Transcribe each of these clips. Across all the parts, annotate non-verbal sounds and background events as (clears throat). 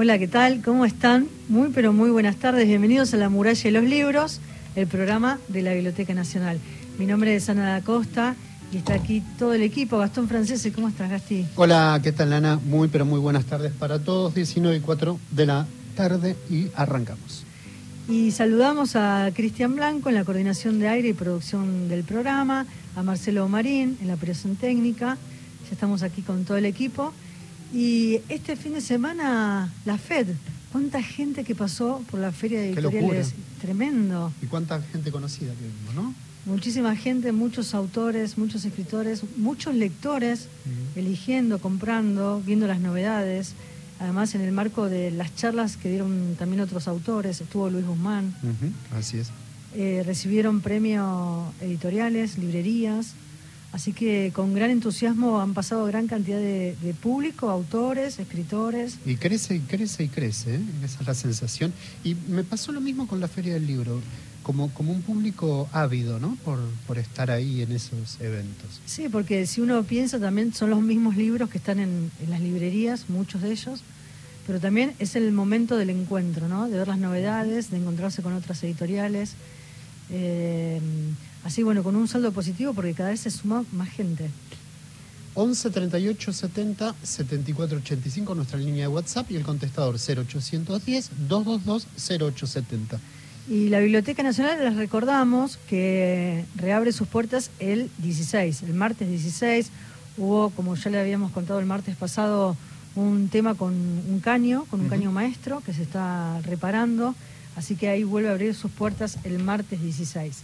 Hola, ¿qué tal? ¿Cómo están? Muy, pero muy buenas tardes. Bienvenidos a La Muralla de los Libros, el programa de la Biblioteca Nacional. Mi nombre es Ana da Costa y está aquí todo el equipo. Gastón Francese, ¿cómo estás, Gasti? Hola, ¿qué tal, Ana? Muy, pero muy buenas tardes para todos. 19 y 4 de la tarde y arrancamos. Y saludamos a Cristian Blanco en la coordinación de aire y producción del programa, a Marcelo Marín en la operación técnica. Ya estamos aquí con todo el equipo. Y este fin de semana, la FED, cuánta gente que pasó por la feria de editoriales, tremendo. Y cuánta gente conocida que vimos, ¿no? Muchísima gente, muchos autores, muchos escritores, muchos lectores eligiendo, comprando, viendo las novedades. Además, en el marco de las charlas que dieron también otros autores, estuvo Luis Guzmán. Así es. Eh, recibieron premios editoriales, librerías. Así que con gran entusiasmo han pasado gran cantidad de, público, autores, escritores. Y crece y crece y crece, ¿eh? esa es la sensación. Y me pasó lo mismo con la Feria del Libro, como, como un público ávido, ¿no? Por, por estar ahí en esos eventos. Sí, porque si uno piensa también son los mismos libros que están en, las librerías, muchos de ellos, pero también es el momento del encuentro, ¿no? De ver las novedades, de encontrarse con otras editoriales. Eh, Así, bueno, con un saldo positivo porque cada vez se suma más gente. 11 38 70 74 85, nuestra línea de WhatsApp y el contestador 0810 222 0870. Y la Biblioteca Nacional les recordamos que reabre sus puertas el 16, el martes 16. Hubo, como ya le habíamos contado el martes pasado, un tema con un caño, con un caño maestro que se está reparando. Así que ahí vuelve a abrir sus puertas el martes 16.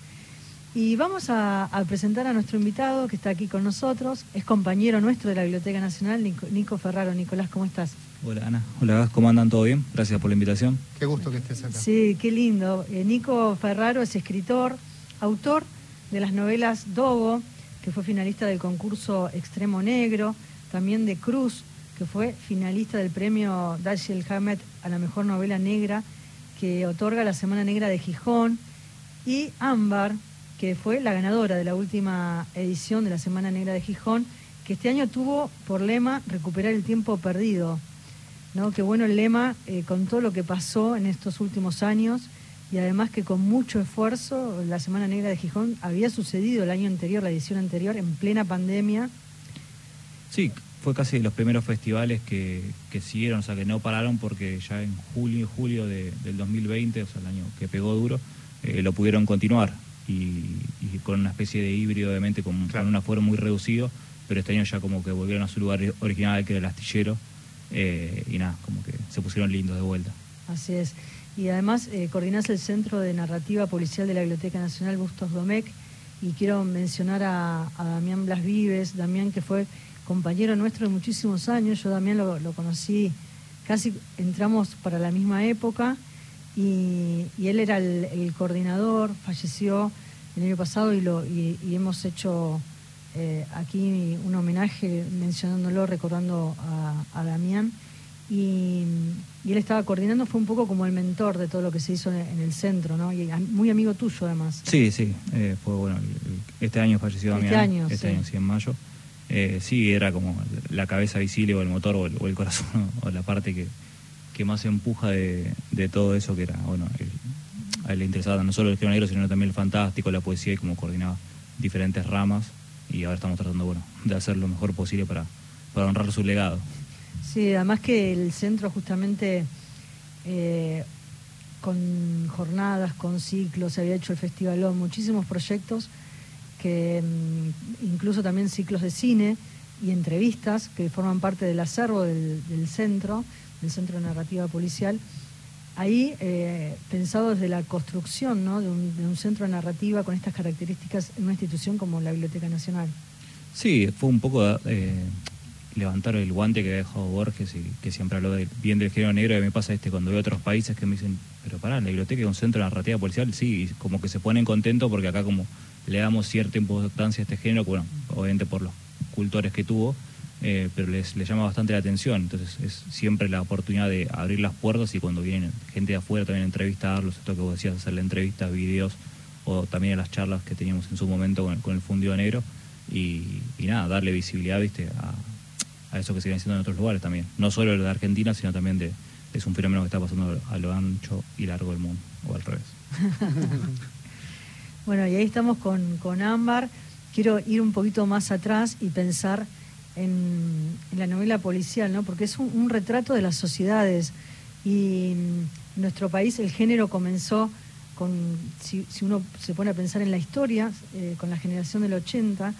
Y vamos a, presentar a nuestro invitado que está aquí con nosotros. Es compañero nuestro de la Biblioteca Nacional, Nico, Ferraro. Nicolás, ¿cómo estás? Hola Ana, hola, ¿cómo andan? ¿Todo bien? Gracias por la invitación. Qué gusto que estés acá. Sí, qué lindo. Eh, Nico Ferraro es escritor, autor de las novelas Dogo, que fue finalista del concurso Extremo Negro, también de Cruz, que fue finalista del premio Dashiell Hammett a la mejor novela negra que otorga la Semana Negra de Gijón, y Ámbar, que fue la ganadora de la última edición de la Semana Negra de Gijón, que este año tuvo por lema recuperar el tiempo perdido. ¿no? Qué bueno el lema eh, con todo lo que pasó en estos últimos años y además que con mucho esfuerzo la Semana Negra de Gijón había sucedido el año anterior, la edición anterior, en plena pandemia. Sí, fue casi de los primeros festivales que, siguieron, o sea, que no pararon porque ya en julio, julio del 2020, o sea, el año que pegó duro, eh, lo pudieron continuar y, con una especie de híbrido, obviamente, con, un aforo muy reducido, pero este año ya como que volvieron a su lugar original, que era el astillero, eh, y nada, como que se pusieron lindos de vuelta. Así es. Y además eh, coordinás el Centro de Narrativa Policial de la Biblioteca Nacional Bustos Domecq, y quiero mencionar a, Damián Blas Vives, Damián que fue compañero nuestro de muchísimos años, yo también lo, lo conocí, casi entramos para la misma época, y, él era el, coordinador, falleció el año pasado y, lo, y, hemos hecho eh, aquí un homenaje mencionándolo, recordando a, Damián. Y, él estaba coordinando, fue un poco como el mentor de todo lo que se hizo en, el centro, ¿no? Y muy amigo tuyo además. Sí, sí, eh, fue bueno, este año falleció este Damián. Este año, este año, sí, en mayo. Eh, sí, era como la cabeza visible o el motor o el, corazón (laughs) o la parte que, que más empuja de, todo eso que era, bueno, a él le interesaba no solo el género negro, sino también el fantástico, la poesía y cómo coordinaba diferentes ramas y ahora estamos tratando, bueno, de hacer lo mejor posible para, para honrar su legado. Sí, además que el centro justamente eh, con jornadas, con ciclos, se había hecho el festivalón, muchísimos proyectos que mm, incluso también ciclos de cine y entrevistas que forman parte del acervo del centro el Centro de Narrativa Policial, ahí eh, pensado desde la construcción de, un, centro de narrativa con estas características en una institución como la Biblioteca Nacional. Sí, fue un poco eh, levantar el guante que ha dejado Borges y que siempre habló bien del género negro y me pasa este cuando veo otros países que me dicen, pero pará, la biblioteca es un centro de narrativa policial, sí, como que se ponen contentos porque acá como le damos cierta importancia a este género, bueno, obviamente por los cultores que tuvo, eh, pero les, llama bastante la atención. Entonces es siempre la oportunidad de abrir las puertas y cuando viene gente de afuera también entrevistarlos, esto que vos decías, hacerle entrevistas, videos o también a las charlas que teníamos en su momento con, el fundido negro y, nada, darle visibilidad viste a, eso que se viene haciendo en otros lugares también, no solo de Argentina, sino también de, es un fenómeno que está pasando a lo ancho y largo del mundo, o al revés. (laughs) bueno, y ahí estamos con, con Ámbar. Quiero ir un poquito más atrás y pensar en, la novela policial, ¿no? porque es un, retrato de las sociedades. Y en nuestro país el género comenzó con, si, uno se pone a pensar en la historia, eh, con la generación del 80,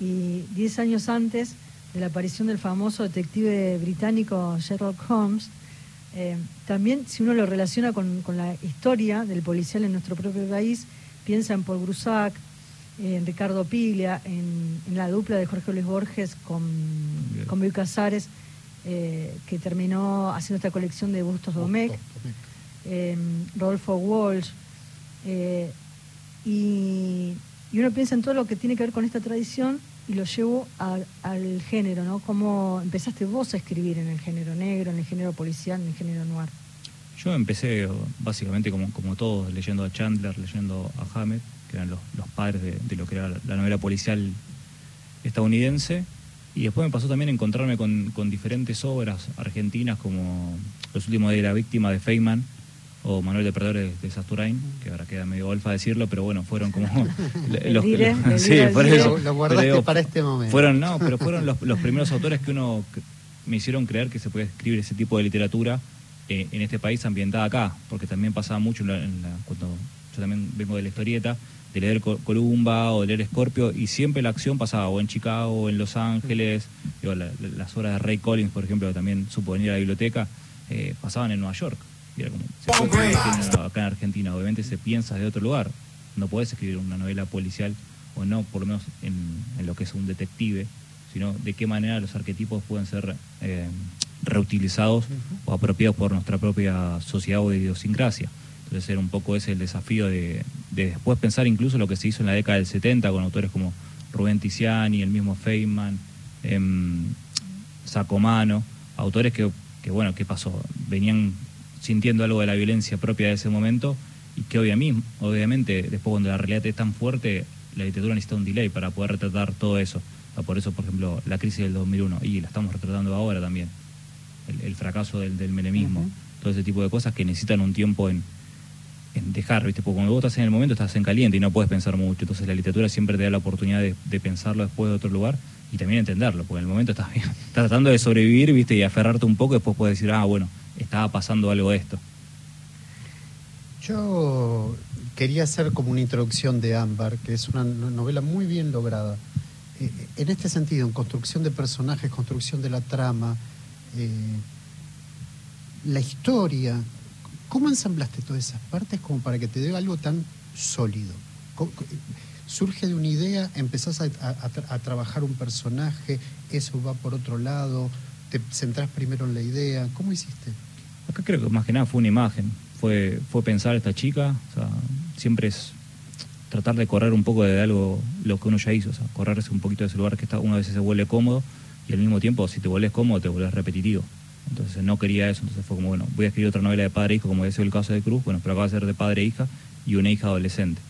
y 10 años antes de la aparición del famoso detective británico Sherlock Holmes, eh, también si uno lo relaciona con, la historia del policial en nuestro propio país, piensa en Paul Grusac, en Ricardo Piglia, en, la dupla de Jorge Luis Borges con, con Bill Casares, eh, que terminó haciendo esta colección de Bustos Domecq, eh, Rodolfo Walsh, eh, y, uno piensa en todo lo que tiene que ver con esta tradición y lo llevo al género, ¿no? ¿Cómo empezaste vos a escribir en el género negro, en el género policial, en el género noir? Yo empecé básicamente como, como todos, leyendo a Chandler, leyendo a Hammett, que eran los, padres de, lo que era la novela policial estadounidense. Y después me pasó también encontrarme con, diferentes obras argentinas como Los últimos de la víctima de Feynman o Manuel de Perdedores de, Sasturain, que ahora queda medio golfa decirlo, pero bueno, fueron como (laughs) (laughs) los, sí, lo, guardaste para este momento. Fueron, no, (laughs) pero fueron los, primeros autores que uno me hicieron creer que se puede escribir ese tipo de literatura eh, en este país ambientada acá, porque también pasaba mucho en cuando yo también vengo de la historieta, de leer Columba o de leer Scorpio, y siempre la acción pasaba o en Chicago o en Los Ángeles, las obras de Ray Collins, por ejemplo, que también supo venir a la biblioteca, eh, pasaban en Nueva York. acá en Argentina, obviamente se piensa de otro lugar. No puedes escribir una novela policial, o no, por lo menos en, lo que es un detective, sino de qué manera los arquetipos pueden ser eh, reutilizados o apropiados por nuestra propia sociedad o idiosincrasia. Entonces era un poco ese el desafío de, después pensar incluso lo que se hizo en la década del 70 con autores como Rubén Tiziani, el mismo Feynman, eh, Sacomano, autores que, que, bueno, ¿qué pasó? Venían sintiendo algo de la violencia propia de ese momento y que obviamente, obviamente después cuando la realidad es tan fuerte, la literatura necesita un delay para poder retratar todo eso. por eso, por ejemplo, la crisis del 2001, y la estamos retratando ahora también, el, fracaso del, del menemismo, todo ese tipo de cosas que necesitan un tiempo en, dejar, ¿viste? Porque cuando vos estás en el momento estás en caliente y no puedes pensar mucho. Entonces la literatura siempre te da la oportunidad de, pensarlo después de otro lugar y también entenderlo, porque en el momento estás, (laughs) estás tratando de sobrevivir, ¿viste? Y aferrarte un poco y después puedes decir, ah, bueno, estaba pasando algo de esto. Yo quería hacer como una introducción de Ámbar, que es una novela muy bien lograda. Eh, en este sentido, en construcción de personajes, construcción de la trama, eh, la historia, ¿Cómo ensamblaste todas esas partes como para que te dé algo tan sólido? Surge de una idea, empezás a, trabajar un personaje, eso va por otro lado, te centrás primero en la idea. ¿Cómo hiciste? Acá creo que más que nada fue una imagen, fue, fue pensar a esta chica, o sea, siempre es tratar de correr un poco de algo lo que uno ya hizo, o sea, correrse un poquito de ese lugar que está, una vez se vuelve cómodo y al mismo tiempo si te vuelves cómodo te vuelves repetitivo. Entonces no quería eso, entonces fue como, bueno, voy a escribir otra novela de padre e hijo, como decía el caso de Cruz, bueno, pero acaba de ser de padre e hija y una hija adolescente.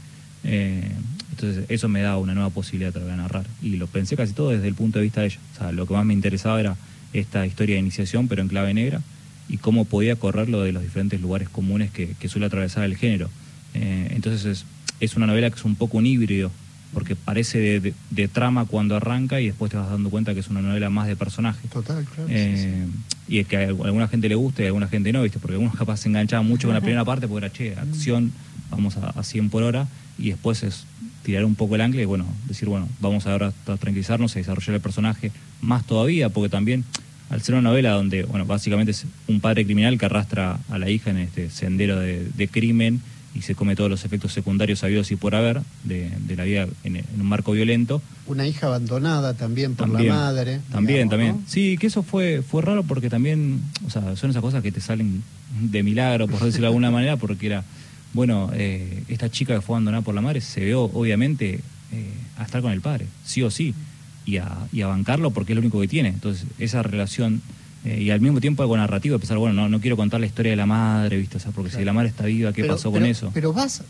Eh, entonces eso me da una nueva posibilidad de narrar. Y lo pensé casi todo desde el punto de vista de ella. O sea, lo que más me interesaba era esta historia de iniciación, pero en clave negra, y cómo podía correrlo de los diferentes lugares comunes que, suele atravesar el género. Eh, entonces es, es una novela que es un poco un híbrido porque parece de, trama cuando arranca y después te vas dando cuenta que es una novela más de personaje. Total, claro. Eh, y es que a alguna gente le gusta y a alguna gente no, ¿viste? Porque algunos capaz se enganchaban mucho con la primera parte porque era, che, acción, vamos a, 100 por hora, y después es tirar un poco el ancla y, bueno, decir, bueno, vamos ahora a tranquilizarnos y desarrollar el personaje más todavía, porque también, al ser una novela donde, bueno, básicamente es un padre criminal que arrastra a la hija en este sendero de crimen, y se come todos los efectos secundarios habidos y por haber de, la vida en, un marco violento. Una hija abandonada también por la madre. También, también. Sí, que eso fue, fue raro porque también, o sea, son esas cosas que te salen de milagro, por decirlo de alguna manera, porque era, bueno, eh, esta chica que fue abandonada por la madre se ve obviamente eh, a estar con el padre, sí o sí, y a, y a bancarlo porque es lo único que tiene. Entonces, esa relación eh, y al mismo tiempo algo narrativo, de pensar, bueno, no, no quiero contar la historia de la madre, ¿viste? O sea, porque si la madre está viva, ¿qué pasó con eso? Pero vas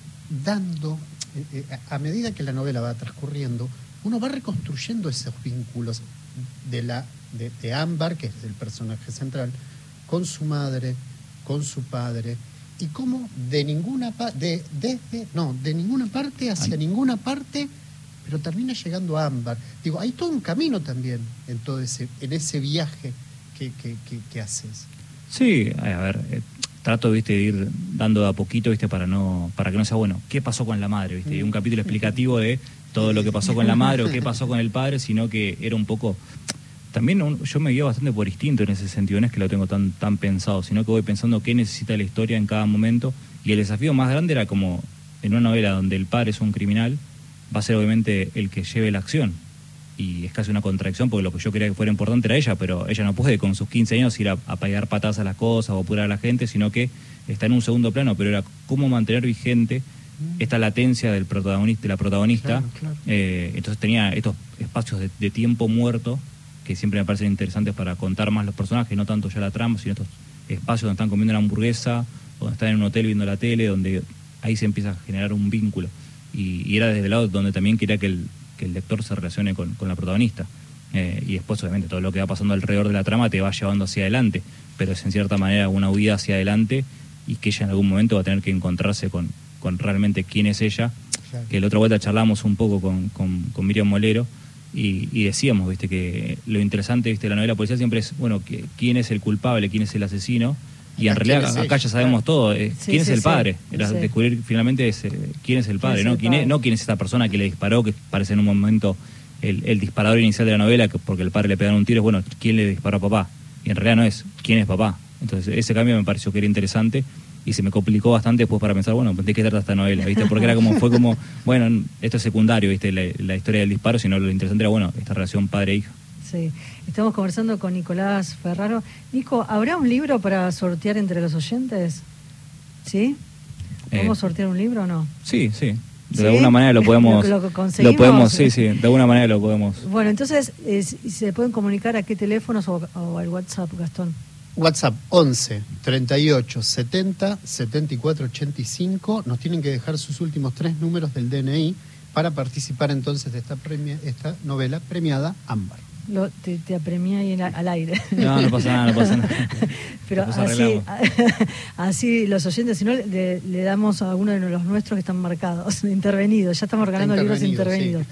dando, eh, eh, a medida que la novela va transcurriendo, uno va reconstruyendo esos vínculos de, la, de, Ámbar, que es el personaje central, con su madre, con su padre y cómo de ninguna de, desde no de ninguna parte hacia ninguna parte pero termina llegando a Ámbar digo hay todo un camino también en todo ese en ese viaje que, haces sí a ver eh, trato viste de ir dando a poquito viste para no para que no sea bueno qué pasó con la madre viste y un capítulo explicativo de todo lo que pasó con la madre o qué pasó con el padre sino que era un poco también yo me guío bastante por instinto en ese sentido, no es que lo tengo tan, tan pensado, sino que voy pensando qué necesita la historia en cada momento. Y el desafío más grande era como en una novela donde el padre es un criminal, va a ser obviamente el que lleve la acción. Y es casi una contradicción porque lo que yo quería que fuera importante era ella, pero ella no puede con sus 15 años ir a, a pagar patadas a las cosas o apurar a la gente, sino que está en un segundo plano, pero era cómo mantener vigente esta latencia del protagonista, de la protagonista. Eh, entonces tenía estos espacios de tiempo muerto que siempre me parecen interesantes para contar más los personajes, no tanto ya la trama, sino estos espacios donde están comiendo una hamburguesa, donde están en un hotel viendo la tele, donde ahí se empieza a generar un vínculo. Y, era desde el lado donde también quería que el, que el lector se relacione con, la protagonista. Eh, y después, obviamente, todo lo que va pasando alrededor de la trama te va llevando hacia adelante, pero es en cierta manera una huida hacia adelante y que ella en algún momento va a tener que encontrarse con, con realmente quién es ella. Que la otra vuelta charlamos un poco con, con, con Miriam Molero y, decíamos, viste, que lo interesante, viste, de la novela policial siempre es, bueno, que, quién es el culpable, quién es el asesino, y en realidad acá ya sabemos todo, eh, quién es el padre, descubrir finalmente es, eh, quién es el padre, ¿no? ¿Quién, Es, no quién es esta persona que le disparó, que parece en un momento el, disparador inicial de la novela, que porque el padre le pegaron un tiro, es bueno, quién le disparó a papá, y en realidad no es quién es papá. Entonces ese cambio me pareció que era interesante y se me complicó bastante después para pensar, bueno, ¿de qué trata esta novela? ¿viste? Porque era como, fue como, (laughs) bueno, esto es secundario, ¿viste? La, historia del disparo, sino lo interesante era, bueno, esta relación padre-hija. Sí, estamos conversando con Nicolás Ferraro. Nico, ¿habrá un libro para sortear entre los oyentes? ¿Sí? ¿Podemos eh, sortear un libro o no? Sí, sí. De alguna manera lo (laughs) podemos. lo, podemos, sí, sí, de alguna manera lo podemos. Bueno, entonces, eh, ¿se pueden comunicar a qué teléfonos o, o al WhatsApp, Gastón? WhatsApp 11 38 70 74 85. Nos tienen que dejar sus últimos tres números del DNI para participar entonces de esta, premia, esta novela premiada Ámbar. Lo, te, te apremia ahí al aire. No, no pasa nada, no pasa nada. (laughs) Pero así, (laughs) así los oyentes, si no, le, damos a uno de los nuestros que están marcados, (laughs) intervenidos. Ya estamos regalando libros intervenidos.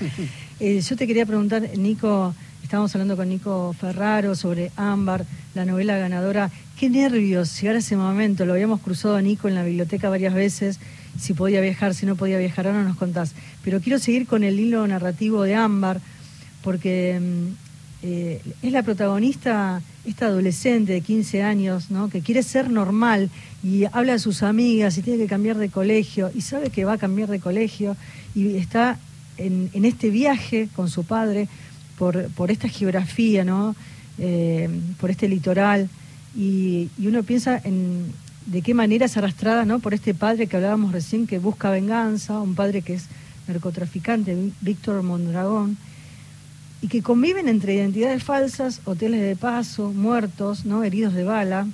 Eh, yo te quería preguntar, Nico, Estábamos hablando con Nico Ferraro sobre Ámbar, la novela ganadora. Qué nervios llegar a ese momento. Lo habíamos cruzado a Nico en la biblioteca varias veces. Si podía viajar, si no podía viajar, ahora nos contás. Pero quiero seguir con el hilo narrativo de Ámbar, porque mm, eh, es la protagonista, esta adolescente de 15 años, ¿no? que quiere ser normal y habla a sus amigas y tiene que cambiar de colegio y sabe que va a cambiar de colegio y está en, este viaje con su padre por, por esta geografía, ¿no? Eh, por este litoral, y, uno piensa en de qué manera es arrastrada ¿no? por este padre que hablábamos recién, que busca venganza, un padre que es narcotraficante, Víctor Mondragón, y que conviven entre identidades falsas, hoteles de paso, muertos, ¿no? heridos de bala.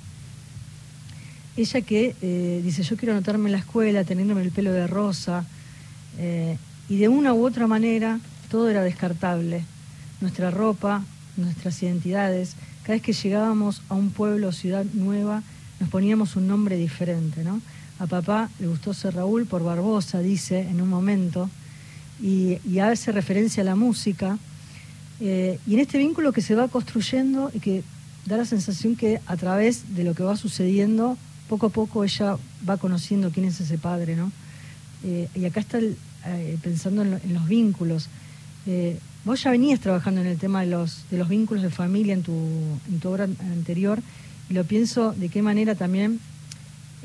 Ella que eh, dice, yo quiero anotarme en la escuela, teniéndome el pelo de rosa, eh, y de una u otra manera todo era descartable nuestra ropa, nuestras identidades. Cada vez que llegábamos a un pueblo o ciudad nueva, nos poníamos un nombre diferente, ¿no? A papá le gustó ser Raúl por Barbosa, dice en un momento, y, hace referencia a la música. Eh, y en este vínculo que se va construyendo y que da la sensación que a través de lo que va sucediendo, poco a poco ella va conociendo quién es ese padre, ¿no? Eh, y acá está eh, pensando en, los vínculos. Vos ya venías trabajando en el tema de los, de los vínculos de familia en tu, en tu obra anterior y lo pienso de qué manera también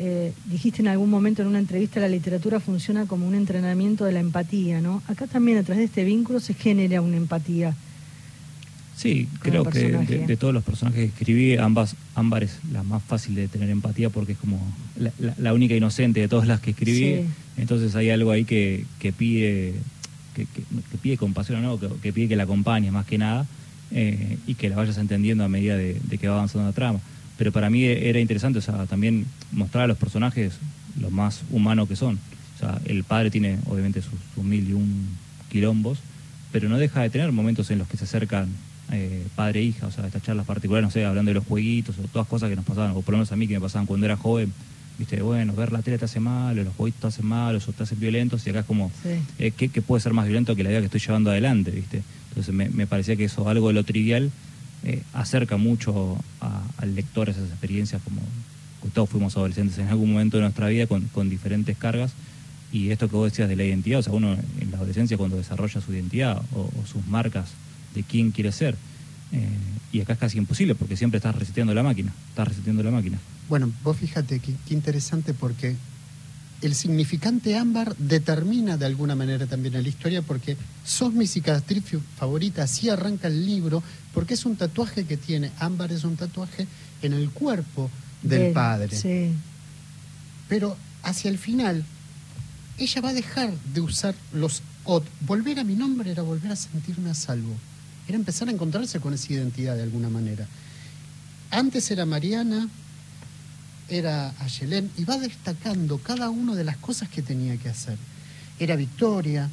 eh, dijiste en algún momento en una entrevista la literatura funciona como un entrenamiento de la empatía, ¿no? Acá también a través de este vínculo se genera una empatía. Sí, creo que de, todos los personajes que escribí, ambas, Ámbar es la más fácil de tener empatía porque es como la, única inocente de todas las que escribí. Entonces hay algo ahí que, que pide que, pide compasión o no, que, pide que la acompañe más que nada eh, y que la vayas entendiendo a medida de, que va avanzando la trama. Pero para mí era interesante, o sea, también mostrar a los personajes lo más humano que son. O sea, el padre tiene obviamente sus, mil y un quilombos, pero no deja de tener momentos en los que se acercan eh, padre e hija, o sea, estas charlas particulares, no sé, hablando de los jueguitos o todas cosas que nos pasaban, o por lo menos a mí que me pasaban cuando era joven, viste, bueno, ver la tele te hace mal, o los jueguitos te hacen mal, o te hacen violentos, y acá es como, eh, ¿qué, puede ser más violento que la vida que estoy llevando adelante, viste? Entonces me, parecía que eso, algo de lo trivial, eh, acerca mucho al lector esas experiencias, como todos fuimos adolescentes en algún momento de nuestra vida con, con diferentes cargas, y esto que vos decías de la identidad, o sea, uno en la adolescencia cuando desarrolla su identidad o, sus marcas de quién quiere ser, eh, y acá es casi imposible porque siempre estás reseteando la máquina, estás reseteando la máquina. Bueno, vos fíjate qué, interesante porque el significante ámbar determina de alguna manera también la historia porque sos mi cicatriz favorita, así arranca el libro, porque es un tatuaje que tiene, ámbar es un tatuaje en el cuerpo del padre. Sí. Pero hacia el final ella va a dejar de usar los OT. Volver a mi nombre era volver a sentirme a salvo. Era empezar a encontrarse con esa identidad de alguna manera. Antes era Mariana, era Ayelén, y va destacando cada una de las cosas que tenía que hacer. Era Victoria,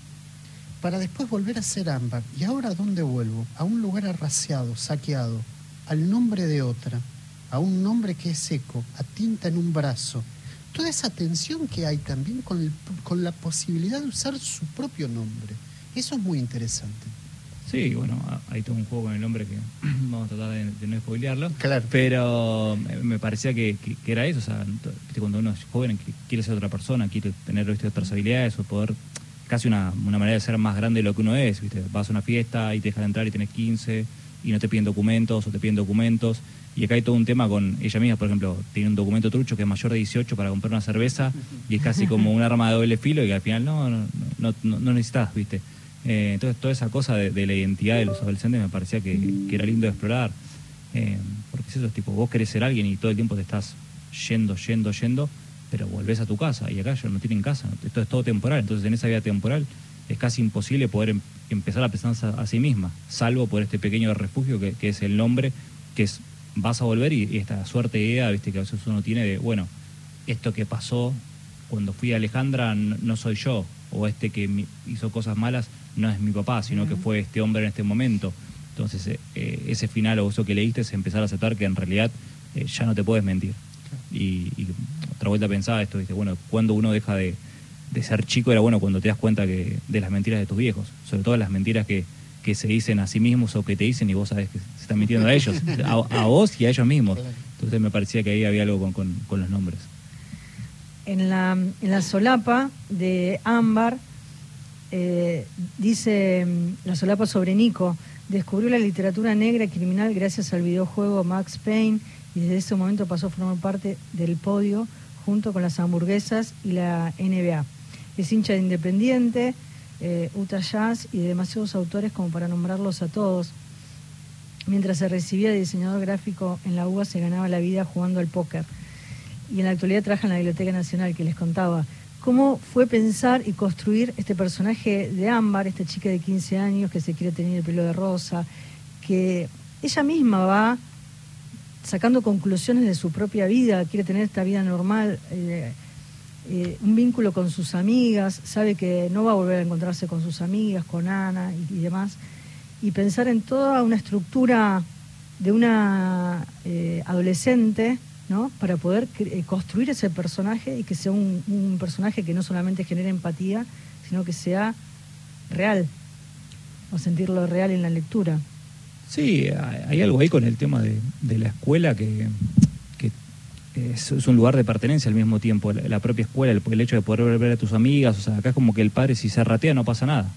para después volver a ser Ámbar. ¿Y ahora a dónde vuelvo? A un lugar arraciado, saqueado, al nombre de otra, a un nombre que es seco, a tinta en un brazo, toda esa tensión que hay también con, con la posibilidad de usar su propio nombre. Eso es muy interesante. Sí, bueno, hay todo un juego con el nombre que (clears throat) vamos a tratar de, no spoilearlo. Claro. Pero me parecía que, era eso, o sea, cuando uno es joven quiere ser otra persona, quiere tener otras habilidades o poder, casi una, una, manera de ser más grande de lo que uno es, ¿viste? Vas a una fiesta y te dejan entrar y tenés 15 y no te piden documentos o te piden documentos y acá hay todo un tema con ella misma, por ejemplo, tiene un documento trucho que es mayor de 18 para comprar una cerveza y es casi como un arma de doble filo y que al final no, no, no, no necesitas, ¿viste? Eh, entonces toda esa cosa de, la identidad de los adolescentes me parecía que, era lindo de explorar. Eh, porque es eso, tipo, vos querés ser alguien y todo el tiempo te estás yendo, yendo, yendo, pero volvés a tu casa y acá ya no tienen casa, esto es todo temporal, entonces en esa vida temporal es casi imposible poder em, empezar a pensar a, sí misma, salvo por este pequeño refugio que, es el nombre, que es vas a volver y, esta suerte de idea, viste, que a veces uno tiene de, bueno, esto que pasó cuando fui a Alejandra no, soy yo, o este que hizo cosas malas no es mi papá, sino que fue este hombre en este momento. Entonces, eh, eh, ese final o eso que leíste es empezar a aceptar que en realidad eh, ya no te puedes mentir. Y, otra vuelta pensaba esto, dice, bueno, cuando uno deja de, de, ser chico era bueno cuando te das cuenta que de las mentiras de tus viejos, sobre todo las mentiras que, que se dicen a sí mismos o que te dicen y vos sabes que se están mintiendo a (laughs) ellos, a, vos y a ellos mismos. Entonces me parecía que ahí había algo con, los nombres. En la, en la solapa de Ámbar eh, dice mm, la solapa sobre Nico, descubrió la literatura negra criminal gracias al videojuego Max Payne y desde ese momento pasó a formar parte del podio junto con las hamburguesas y la NBA. Es hincha de Independiente, eh, Utah Jazz y demasiados autores como para nombrarlos a todos. Mientras se recibía de diseñador gráfico en la UBA se ganaba la vida jugando al póker. Y en la actualidad trabaja en la Biblioteca Nacional, que les contaba. ¿Cómo fue pensar y construir este personaje de Ámbar, esta chica de 15 años que se quiere tener el pelo de rosa, que ella misma va sacando conclusiones de su propia vida, quiere tener esta vida normal, eh, eh, un vínculo con sus amigas, sabe que no va a volver a encontrarse con sus amigas, con Ana y, demás, y pensar en toda una estructura de una eh, adolescente, ¿no? Para poder eh, construir ese personaje y que sea un, personaje que no solamente genere empatía, sino que sea real, o sentirlo real en la lectura. Sí, hay algo ahí con el tema de la escuela que, es, un lugar de pertenencia al mismo tiempo, la, propia escuela, el, hecho de poder ver a tus amigas, o sea, acá es como que el padre si se ratea no pasa nada.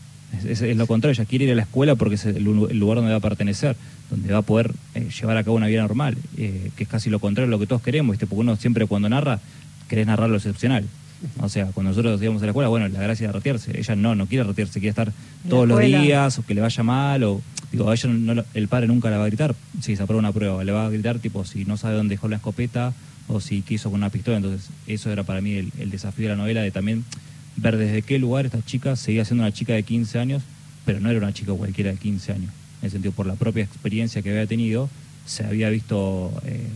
Es, lo contrario, ella quiere ir a la escuela porque es el, lugar donde va a pertenecer, donde va a poder eh, llevar a cabo una vida normal, eh, que es casi lo contrario de lo que todos queremos, ¿viste? porque uno siempre cuando narra, querés narrar lo excepcional. O sea, cuando nosotros íbamos a la escuela, bueno, la gracia de ratearse. Ella no, no quiere ratearse, quiere estar todos los días, o que le vaya mal, o digo, a ella el padre nunca le va a gritar, si se aprueba una prueba, le va a gritar tipo si no sabe dónde dejó la escopeta o si quiso con una pistola. Entonces, eso era para mí el, desafío de la novela, de también ver desde qué lugar esta chica seguía siendo una chica de 15 años, pero no era una chica cualquiera de 15 años. En el sentido, por la propia experiencia que había tenido, se había visto... Eh,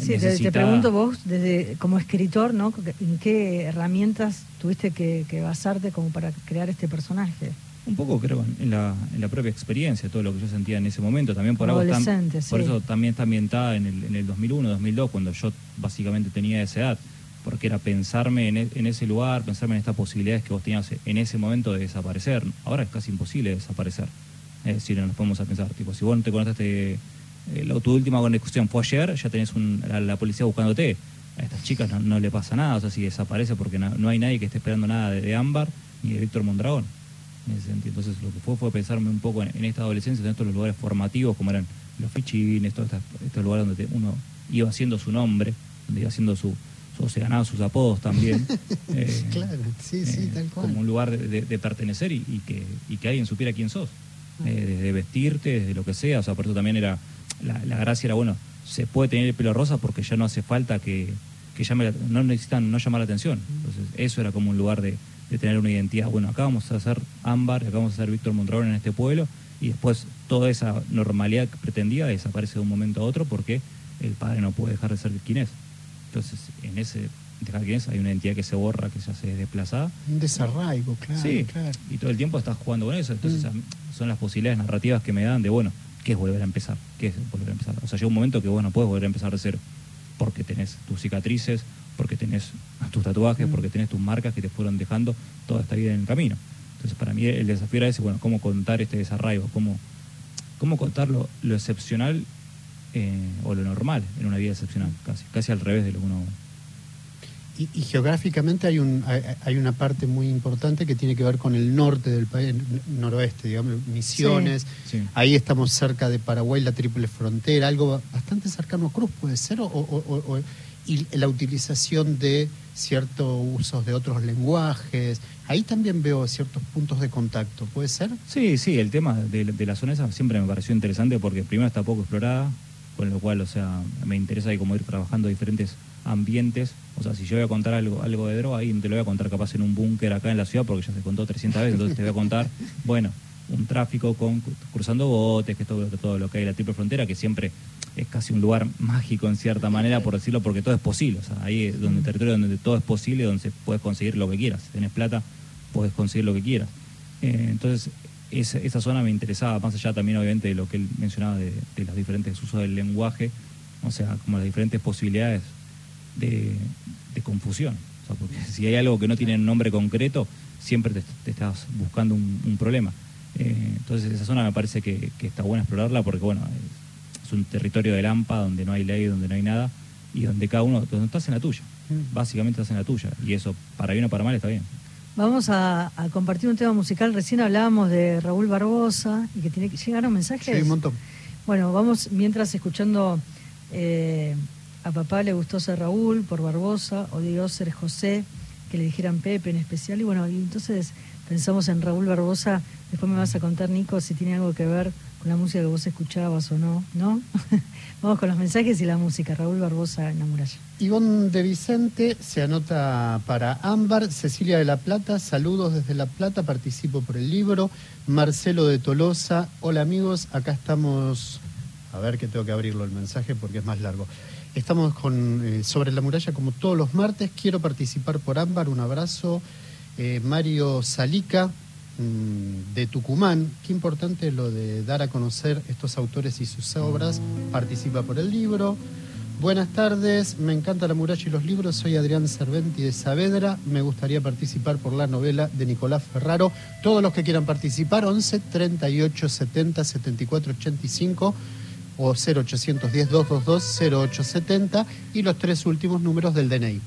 sí, te, pregunto vos, desde como escritor, ¿no? ¿En qué herramientas tuviste que, basarte como para crear este personaje? Un poco creo en la, en la propia experiencia, todo lo que yo sentía en ese momento, también por algo tan, por eso también está ambientada en el, en el 2001, 2002, cuando yo básicamente tenía esa edad, porque era pensarme en, e, en, ese lugar, pensarme en estas posibilidades que vos tenías en ese momento de desaparecer. Ahora es casi imposible desaparecer. Es decir, nos podemos a pensar, tipo, si vos no te conectaste, eh, tu última conexión fue ayer, ya tenés la, policía buscándote. A estas chicas no, le pasa nada, o sea, si desaparece porque no, hay nadie que esté esperando nada de, Ámbar ni de Víctor Mondragón. Entonces lo que fue fue pensarme un poco en, esta adolescencia, en estos lugares formativos como eran los fichines, todos estos, lugares donde uno iba haciendo su nombre, donde iba haciendo su, o se ganaba sus apodos también. (laughs) Eh, claro, sí, sí, eh, tal cual. Como un lugar de, pertenecer y, que, y que alguien supiera quién sos. Ah. Eh, desde vestirte, desde lo que sea. O sea, por eso también era. La, gracia era, bueno, se puede tener el pelo rosa porque ya no hace falta que, que llame, no necesitan no llamar la atención. Entonces, eso era como un lugar de, de tener una identidad. Bueno, acá vamos a hacer Ámbar, acá vamos a hacer Víctor Mondragón en este pueblo, y después toda esa normalidad que pretendía desaparece de un momento a otro porque el padre no puede dejar de ser quien es. Entonces, en ese dejar quién es, hay una identidad que se borra, que se hace desplazada. Un desarraigo, claro. Sí, claro. y todo el tiempo estás jugando con eso. Entonces, mm. son las posibilidades narrativas que me dan de, bueno, ¿qué es volver a empezar? ¿Qué es volver a empezar? O sea, llega un momento que vos no puedes volver a empezar de cero, porque tenés tus cicatrices, porque tenés tus tatuajes, mm. porque tenés tus marcas que te fueron dejando toda esta vida en el camino. Entonces, para mí el desafío era ese, bueno, cómo contar este desarraigo, cómo, cómo contar lo, excepcional eh, o lo normal en una vida excepcional, casi, casi al revés de lo que uno... Y, geográficamente hay, un, hay, una parte muy importante que tiene que ver con el norte del país, noroeste, digamos, Misiones. Ahí estamos cerca de Paraguay, la triple frontera, algo bastante cercano a Cruz, puede ser, o y la utilización de ciertos usos de otros lenguajes. Ahí también veo ciertos puntos de contacto, ¿puede ser? Sí, sí, el tema de, la zona esa siempre me pareció interesante porque primero está poco explorada, con lo cual, o sea, me interesa como ir trabajando diferentes ambientes. O sea, si yo voy a contar algo, algo de droga, ahí te lo voy a contar capaz en un búnker acá en la ciudad porque ya se contó 300 veces, entonces te voy a contar, (laughs) bueno, un tráfico con cruzando botes, que es todo, todo lo que hay en la triple frontera, que siempre es casi un lugar mágico en cierta manera, por decirlo, porque todo es posible. O sea, ahí es donde el territorio donde todo es posible, donde puedes conseguir lo que quieras. Si tenés plata, puedes conseguir lo que quieras. Eh, entonces, esa, zona me interesaba, más allá también, obviamente, de lo que él mencionaba de, los diferentes usos del lenguaje, o sea, como las diferentes posibilidades de, confusión. O sea, porque si hay algo que no tiene un nombre concreto, siempre te, estás buscando un, problema. Eh, entonces, esa zona me parece que, que está buena explorarla porque, bueno, es un territorio de Lampa donde no hay ley, donde no hay nada y donde cada uno, donde estás en la tuya, mm. básicamente estás en la tuya y eso para bien o para mal está bien. Vamos a, compartir un tema musical. Recién hablábamos de Raúl Barbosa y que tiene que llegar un mensaje. Sí, un montón. Bueno, vamos mientras escuchando eh, a papá le gustó ser Raúl por Barbosa, o odió ser José, que le dijeran Pepe en especial. Y bueno, y entonces pensamos en Raúl Barbosa. Después me vas a contar, Nico, si tiene algo que ver la música que vos escuchabas o no, ¿no? (laughs) Vamos con los mensajes y la música. Raúl Barbosa en la muralla. Ivonne de Vicente se anota para Ámbar. Cecilia de la Plata, saludos desde La Plata, participo por el libro. Marcelo de Tolosa, hola amigos, acá estamos. A ver que tengo que abrirlo el mensaje porque es más largo. Estamos con eh, sobre la muralla como todos los martes. Quiero participar por Ámbar. Un abrazo. Eh, Mario Salica, de Tucumán. Qué importante lo de dar a conocer estos autores y sus obras. Participa por el libro. Buenas tardes, me encanta la muralla y los libros. Soy Adrián Cerventi de Saavedra. Me gustaría participar por la novela de Nicolás Ferraro. Todos los que quieran participar, 11 38 70 74 85 o 0810 222 0870 y los tres últimos números del DNI.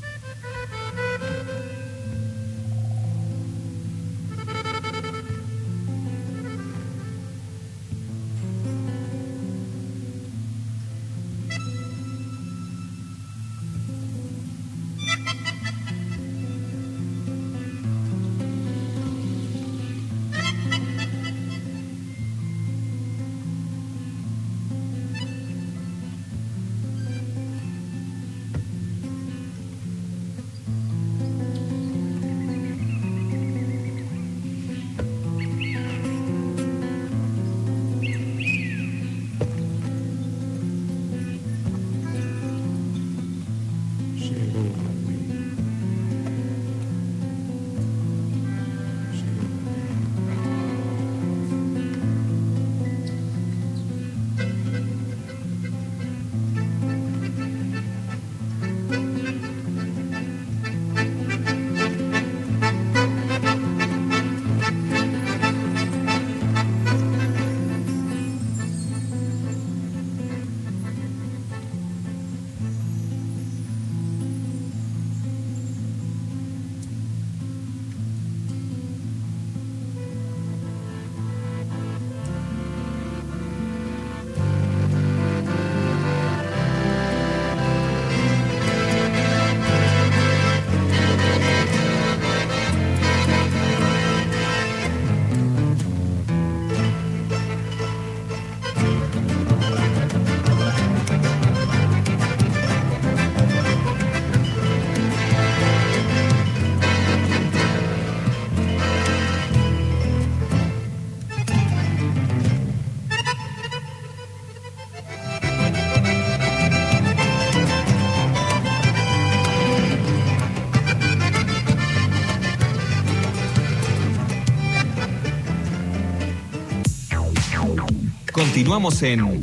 Continuamos en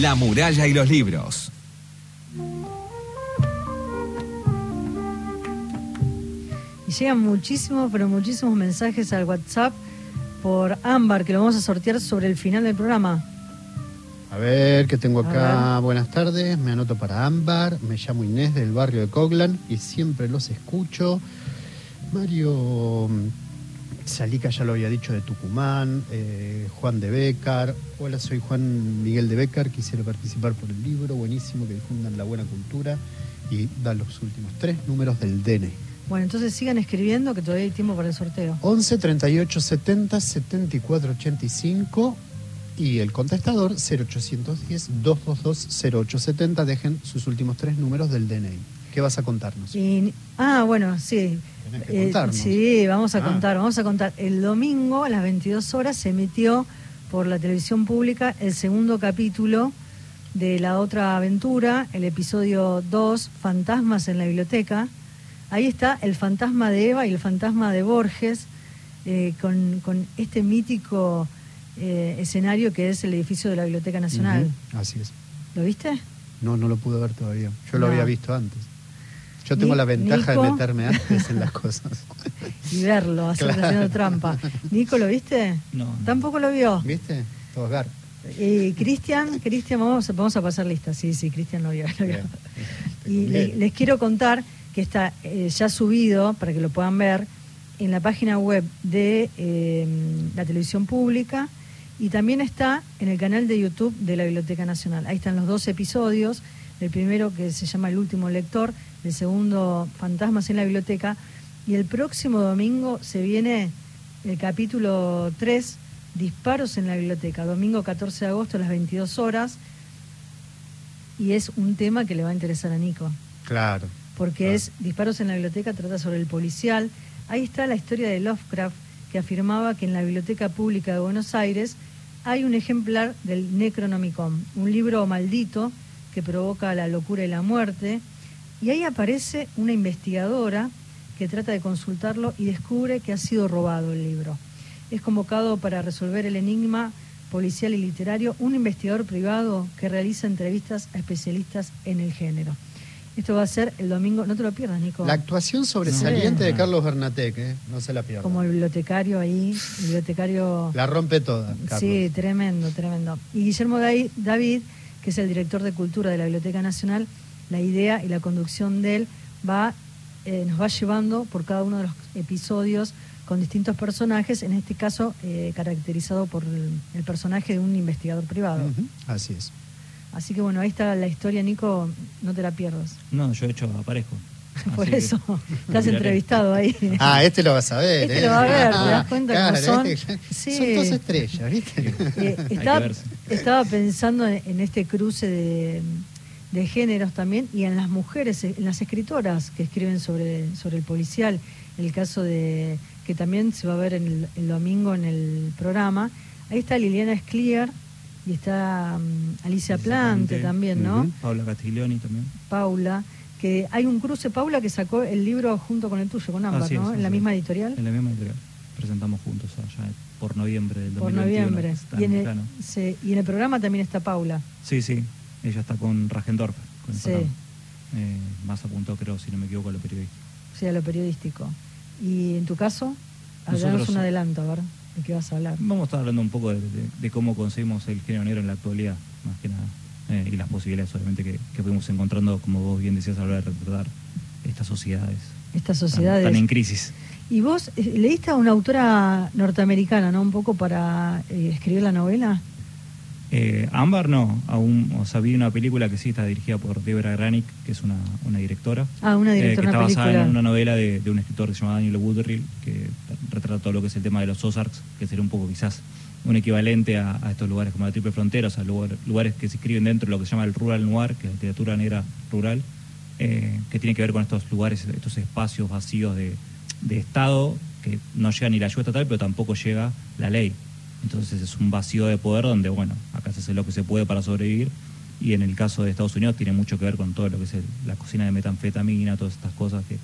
La muralla y los libros. Y llegan muchísimos, pero muchísimos mensajes al WhatsApp por Ámbar, que lo vamos a sortear sobre el final del programa. A ver, ¿qué tengo acá? Buenas tardes, me anoto para Ámbar, me llamo Inés del barrio de Coglan y siempre los escucho. Mario Salica ya lo había dicho de Tucumán, eh, Juan de Becar. Hola, soy Juan Miguel de Becar, quisiera participar por el libro, buenísimo, que difundan la buena cultura y da los últimos tres números del DNI. Bueno, entonces sigan escribiendo que todavía hay tiempo para el sorteo. 11 38 70 74 85 y el contestador 0810 222 0870. Dejen sus últimos tres números del DNI. ¿Qué vas a contarnos? Y- ah, bueno, sí. Tenés que contarnos. sí, vamos a Ah. contar, vamos a contar. El domingo a las 22 horas se emitió por la televisión pública el segundo capítulo de la otra aventura, el episodio 2, Fantasmas en la biblioteca. Ahí está el fantasma de Eva y el fantasma de Borges, eh, con, con este mítico eh, escenario que es el edificio de la Biblioteca Nacional. Así es. ¿Lo viste? No, no lo pude ver todavía. Yo lo había visto antes. Yo tengo Ni- la ventaja Nico. de meterme antes en las (laughs) cosas. Y verlo, hacer Claro. haciendo trampa. Nico, ¿lo viste? No, no. Tampoco lo vio. ¿Viste? Todo gar. Y Cristian, Cristian, vamos, a- vamos a pasar lista. Sí, sí, Cristian lo vio. lo vio. Bien. Te Y les quiero contar que está eh, ya subido, para que lo puedan ver, en la página web de eh, la televisión pública y también está en el canal de YouTube de la Biblioteca Nacional. Ahí están los dos episodios, el primero que se llama El último lector, el segundo Fantasmas en la Biblioteca, y el próximo domingo se viene el capítulo 3, Disparos en la Biblioteca, domingo 14 de agosto a las 22 horas, y es un tema que le va a interesar a Nico Claro. porque Claro. es Disparos en la biblioteca, trata sobre el policial. Ahí está la historia de Lovecraft, que afirmaba que en la Biblioteca Pública de Buenos Aires hay un ejemplar del Necronomicon, un libro maldito que provoca la locura y la muerte. Y ahí aparece una investigadora que trata de consultarlo y descubre que ha sido robado el libro. Es convocado para resolver el enigma policial y literario un investigador privado que realiza entrevistas a especialistas en el género. Esto va a ser el domingo, no te lo pierdas, Nico. La actuación sobresaliente de Carlos Bernatec, ¿eh? no se la pierdan. Como el bibliotecario ahí, el bibliotecario... La rompe toda, Carlos. Sí, tremendo, tremendo. Y Guillermo David, que es el director de cultura de la Biblioteca Nacional, la idea y la conducción de él va, eh, nos va llevando por cada uno de los episodios con distintos personajes, en este caso eh, caracterizado por el, el personaje de un investigador privado. Así es. Así que bueno, ahí está la historia, Nico, no te la pierdas. No, yo de hecho aparezco. (laughs) Por eso, estás entrevistado ahí. (laughs) Ah, este lo vas a ver. Este ¿eh? lo va a ver, ¿te das cuenta cómo Claro, son? este- Sí. Son dos estrellas, ¿viste? (laughs) Eh, estaba, estaba pensando en, en este cruce de, de géneros también y en las mujeres, en las escritoras que escriben sobre, sobre el policial. El caso de que también se va a ver en el, el domingo en el programa. Ahí está Liliana Scliar y está mm, Alicia Plante también, ¿no? Paula Castiglioni también. Paula, que hay un cruce, Paula, que sacó el libro junto con el tuyo, con Ámbar, Así es, ¿no? en la misma editorial. En la misma editorial. Presentamos juntos allá por noviembre del Por 2021. noviembre. Está Y en, el, plano. sí, y en el programa también está Paula. Sí, sí. Ella está con Rajendorf. Con el Sí. Eh, más apuntó, creo, si no me equivoco, a lo periodístico. o sea, lo periodístico. Y en tu caso, Nosotros- un adelanto, a ver, de qué vas a hablar. Vamos a estar hablando un poco de, de- de cómo conseguimos el género negro en la actualidad, más que nada. Eh, y las posibilidades, obviamente, que, que fuimos encontrando, como vos bien decías, a la hora de retratar estas sociedades. Estas sociedades. Tan, en crisis. Y vos eh, leíste a una autora norteamericana, ¿no? Un poco para eh, escribir la novela. Eh, Ámbar no, aún, o sea, vi una película que sí está dirigida por Debra Granick, que es una, una directora. Ah, una eh, directora, que está basada película. en una novela de, de un escritor que se llama Daniel Woodrill, que retrata todo lo que es el tema de los Ozarks, que sería un poco quizás un equivalente a, a estos lugares como la Triple Frontera, o sea, lugar- lugares que se escriben dentro de lo que se llama el rural noir, que es la literatura negra rural, eh, que tiene que ver con estos lugares, estos espacios vacíos de, de Estado, que no llega ni la ayuda estatal, pero tampoco llega la ley. Entonces es un vacío de poder donde, bueno, acá se hace lo que se puede para sobrevivir. Y en el caso de Estados Unidos tiene mucho que ver con todo lo que es el- la cocina de metanfetamina, todas estas cosas que,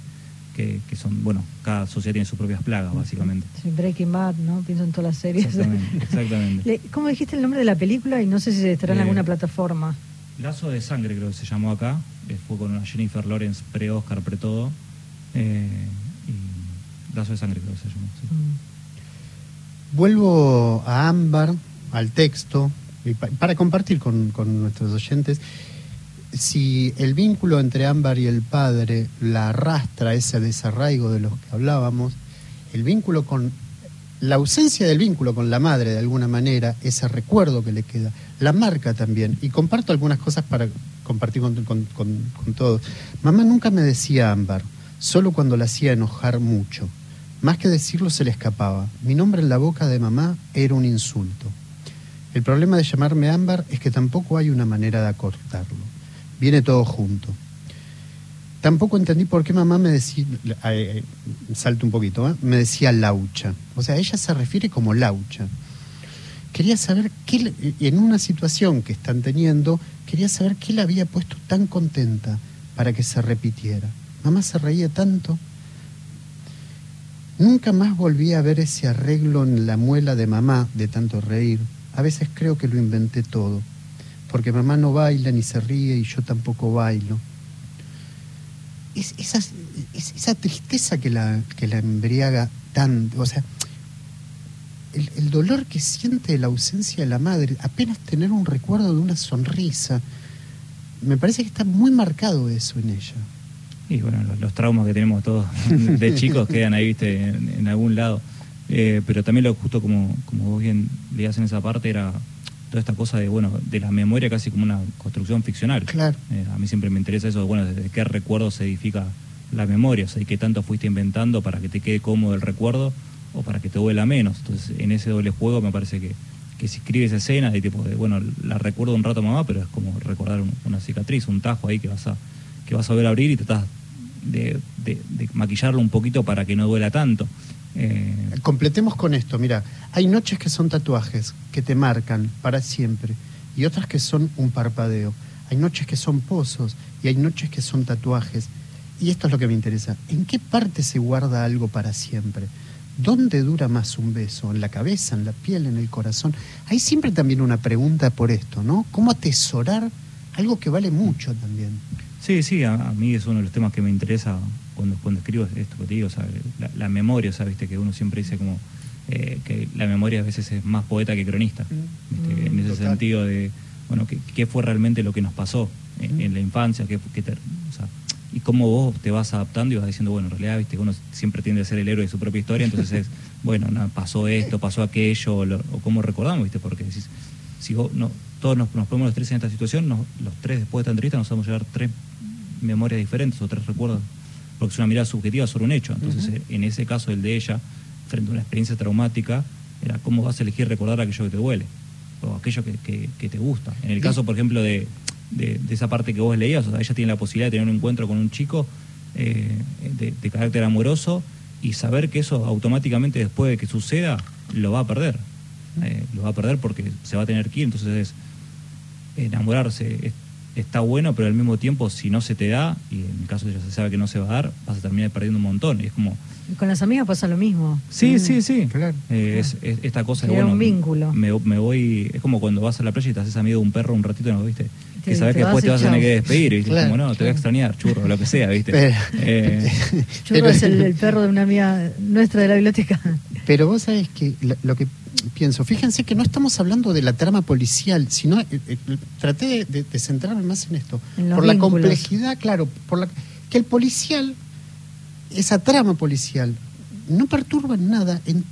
que, que son, bueno, cada sociedad tiene sus propias plagas, básicamente. Sí, Breaking Bad, ¿no? Pienso en todas las series. Exactamente, (laughs) exactamente. ¿Cómo dijiste el nombre de la película? Y no sé si estará en Eh, alguna plataforma. Lazo de sangre creo que se llamó acá, eh, fue con una Jennifer Lawrence pre-Oscar, pre-todo, eh, y Lazo de sangre creo que se llamó. sí. Mm. Vuelvo a Ámbar, al texto, para compartir con, nuestros oyentes. Si el vínculo entre Ámbar y el padre la arrastra ese desarraigo de los que hablábamos, el vínculo con. La ausencia del vínculo con la madre, de alguna manera, ese recuerdo que le queda, la marca también. Y comparto algunas cosas para compartir con- con todos. Mamá nunca me decía Ámbar, solo cuando la hacía enojar mucho. Más que decirlo se le escapaba. Mi nombre en la boca de mamá era un insulto. El problema de llamarme Ámbar es que tampoco hay una manera de acortarlo. Viene todo junto. Tampoco entendí por qué mamá me decía, eh, eh, salto un poquito, ¿eh? me decía laucha. O sea, ella se refiere como laucha. Quería saber qué, en una situación que están teniendo, quería saber qué la había puesto tan contenta para que se repitiera. Mamá se reía tanto. Nunca más volví a ver ese arreglo en la muela de mamá de tanto reír. A veces creo que lo inventé todo, porque mamá no baila ni se ríe y yo tampoco bailo. Es, esa, es- esa tristeza que la, que la embriaga tanto, o sea, el, el dolor que siente la ausencia de la madre, apenas tener un recuerdo de una sonrisa, me parece que está muy marcado eso en ella. Y bueno, los, los traumas que tenemos todos (laughs) de chicos quedan ahí, viste, en, en algún lado. Eh, pero también lo justo como, como vos bien leías en esa parte era toda esta cosa de, bueno, de la memoria casi como una construcción ficcional. Claro. Eh, a mí siempre me interesa eso, bueno, desde qué recuerdo se edifica la memoria, o sea, y qué tanto fuiste inventando para que te quede cómodo el recuerdo o para que te duela menos. Entonces, en ese doble juego me parece que, que si escribes esa escena de tipo de, bueno, la recuerdo un rato mamá, pero es como recordar un- una cicatriz, un tajo ahí que vas a, que vas a ver abrir y tratás de maquillarlo un poquito para que no duela tanto. Eh, Completemos con esto, mira, hay noches que son tatuajes que te marcan para siempre y otras que son un parpadeo. Hay noches que son pozos y hay noches que son tatuajes. Y esto es lo que me interesa. ¿En qué parte se guarda algo para siempre? ¿Dónde dura más un beso? ¿En la cabeza, en la piel, en el corazón? Hay siempre también una pregunta por esto, ¿no? ¿Cómo atesorar algo que vale mucho también? Sí, sí, a, a mí es uno de los temas que me interesa cuando, cuando escribo esto que te digo, o sea, la, la memoria, o sea, viste que uno siempre dice como eh, que la memoria a veces es más poeta que cronista, ¿viste? Mm, en ese total. sentido de, bueno, ¿qué, fue realmente lo que nos pasó en, en la infancia? ¿Qué, qué te- o sea, y cómo vos te vas adaptando y vas diciendo, bueno, en realidad, viste, que uno siempre tiende a ser el héroe de su propia historia, entonces es, (laughs) bueno, pasó esto, pasó aquello, o, lo- o cómo recordamos, viste, porque decís, si vos, no, todos nos, nos ponemos los tres en esta situación, nos- los tres después de esta entrevista nos vamos a llevar tres memorias diferentes o tres recuerdos, porque es una mirada subjetiva sobre un hecho. Entonces, en ese caso, el de ella, frente a una experiencia traumática, era cómo vas a elegir recordar aquello que te duele o aquello que, que- que te gusta. En el caso, por ejemplo, de, de- de esa parte que vos leías, o sea, ella tiene la posibilidad de tener un encuentro con un chico eh, de, de carácter amoroso y saber que eso automáticamente después de que suceda lo va a perder. Eh, lo va a perder porque se va a tener que ir. Entonces, es, enamorarse es- está bueno, pero al mismo tiempo, si no se te da, y en el caso de ella se sabe que no se va a dar, vas a terminar perdiendo un montón. Y es como, Y con las amigas pasa lo mismo. Sí, Mm. sí, sí. Claro. Eh, es, es esta cosa Crear bueno, un vínculo. Me, me voy, es como cuando vas a la playa y te haces amigo de un perro un ratito, ¿no? ¿Viste? Te- que sabes que después te y vas a tener que despedir. Claro, como no, te voy a extrañar, churro, lo que sea, ¿viste? (laughs) Pero- Eh, Churro Pero- es el, (laughs) el perro de una amiga nuestra de la biblioteca. Pero vos sabés que lo, lo que pienso, fíjense que no estamos hablando de la trama policial, sino eh, eh, traté de, centrarme más en esto. En por la complejidad, claro, por la, que el policial, esa trama policial, no perturba en nada en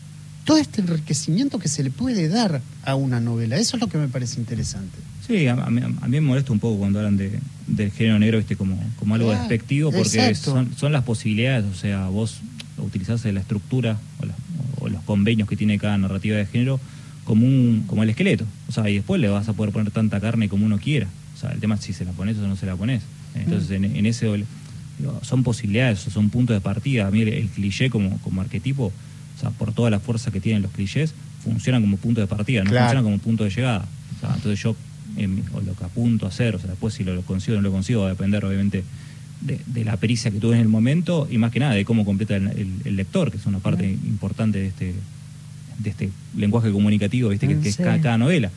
todo este enriquecimiento que se le puede dar a una novela. Eso es lo que me parece interesante. sí, a, a mí, a mí me molesta un poco cuando hablan de, del género negro, ¿viste? Como, como algo Claro, despectivo, porque son, son las posibilidades, o sea, vos utilizás la estructura o, la- o los convenios que tiene cada narrativa de género como un como el esqueleto. O sea, y después le vas a poder poner tanta carne como uno quiera. O sea, el tema es si se la pones o no se la pones. Entonces, en, en ese son posibilidades, son puntos de partida. A mí el, el cliché como, como arquetipo, o sea, por toda la fuerza que tienen los clichés, funcionan como punto de partida, no Claro. funcionan como punto de llegada. O sea, entonces yo, en o lo que apunto a hacer, o sea, después si lo, lo consigo o no lo consigo, va a depender obviamente de, de la pericia que tuve en el momento y más que nada de cómo completa el, el- el lector, que es una parte importante de este, de este lenguaje comunicativo ¿viste? que, que es cada, cada novela.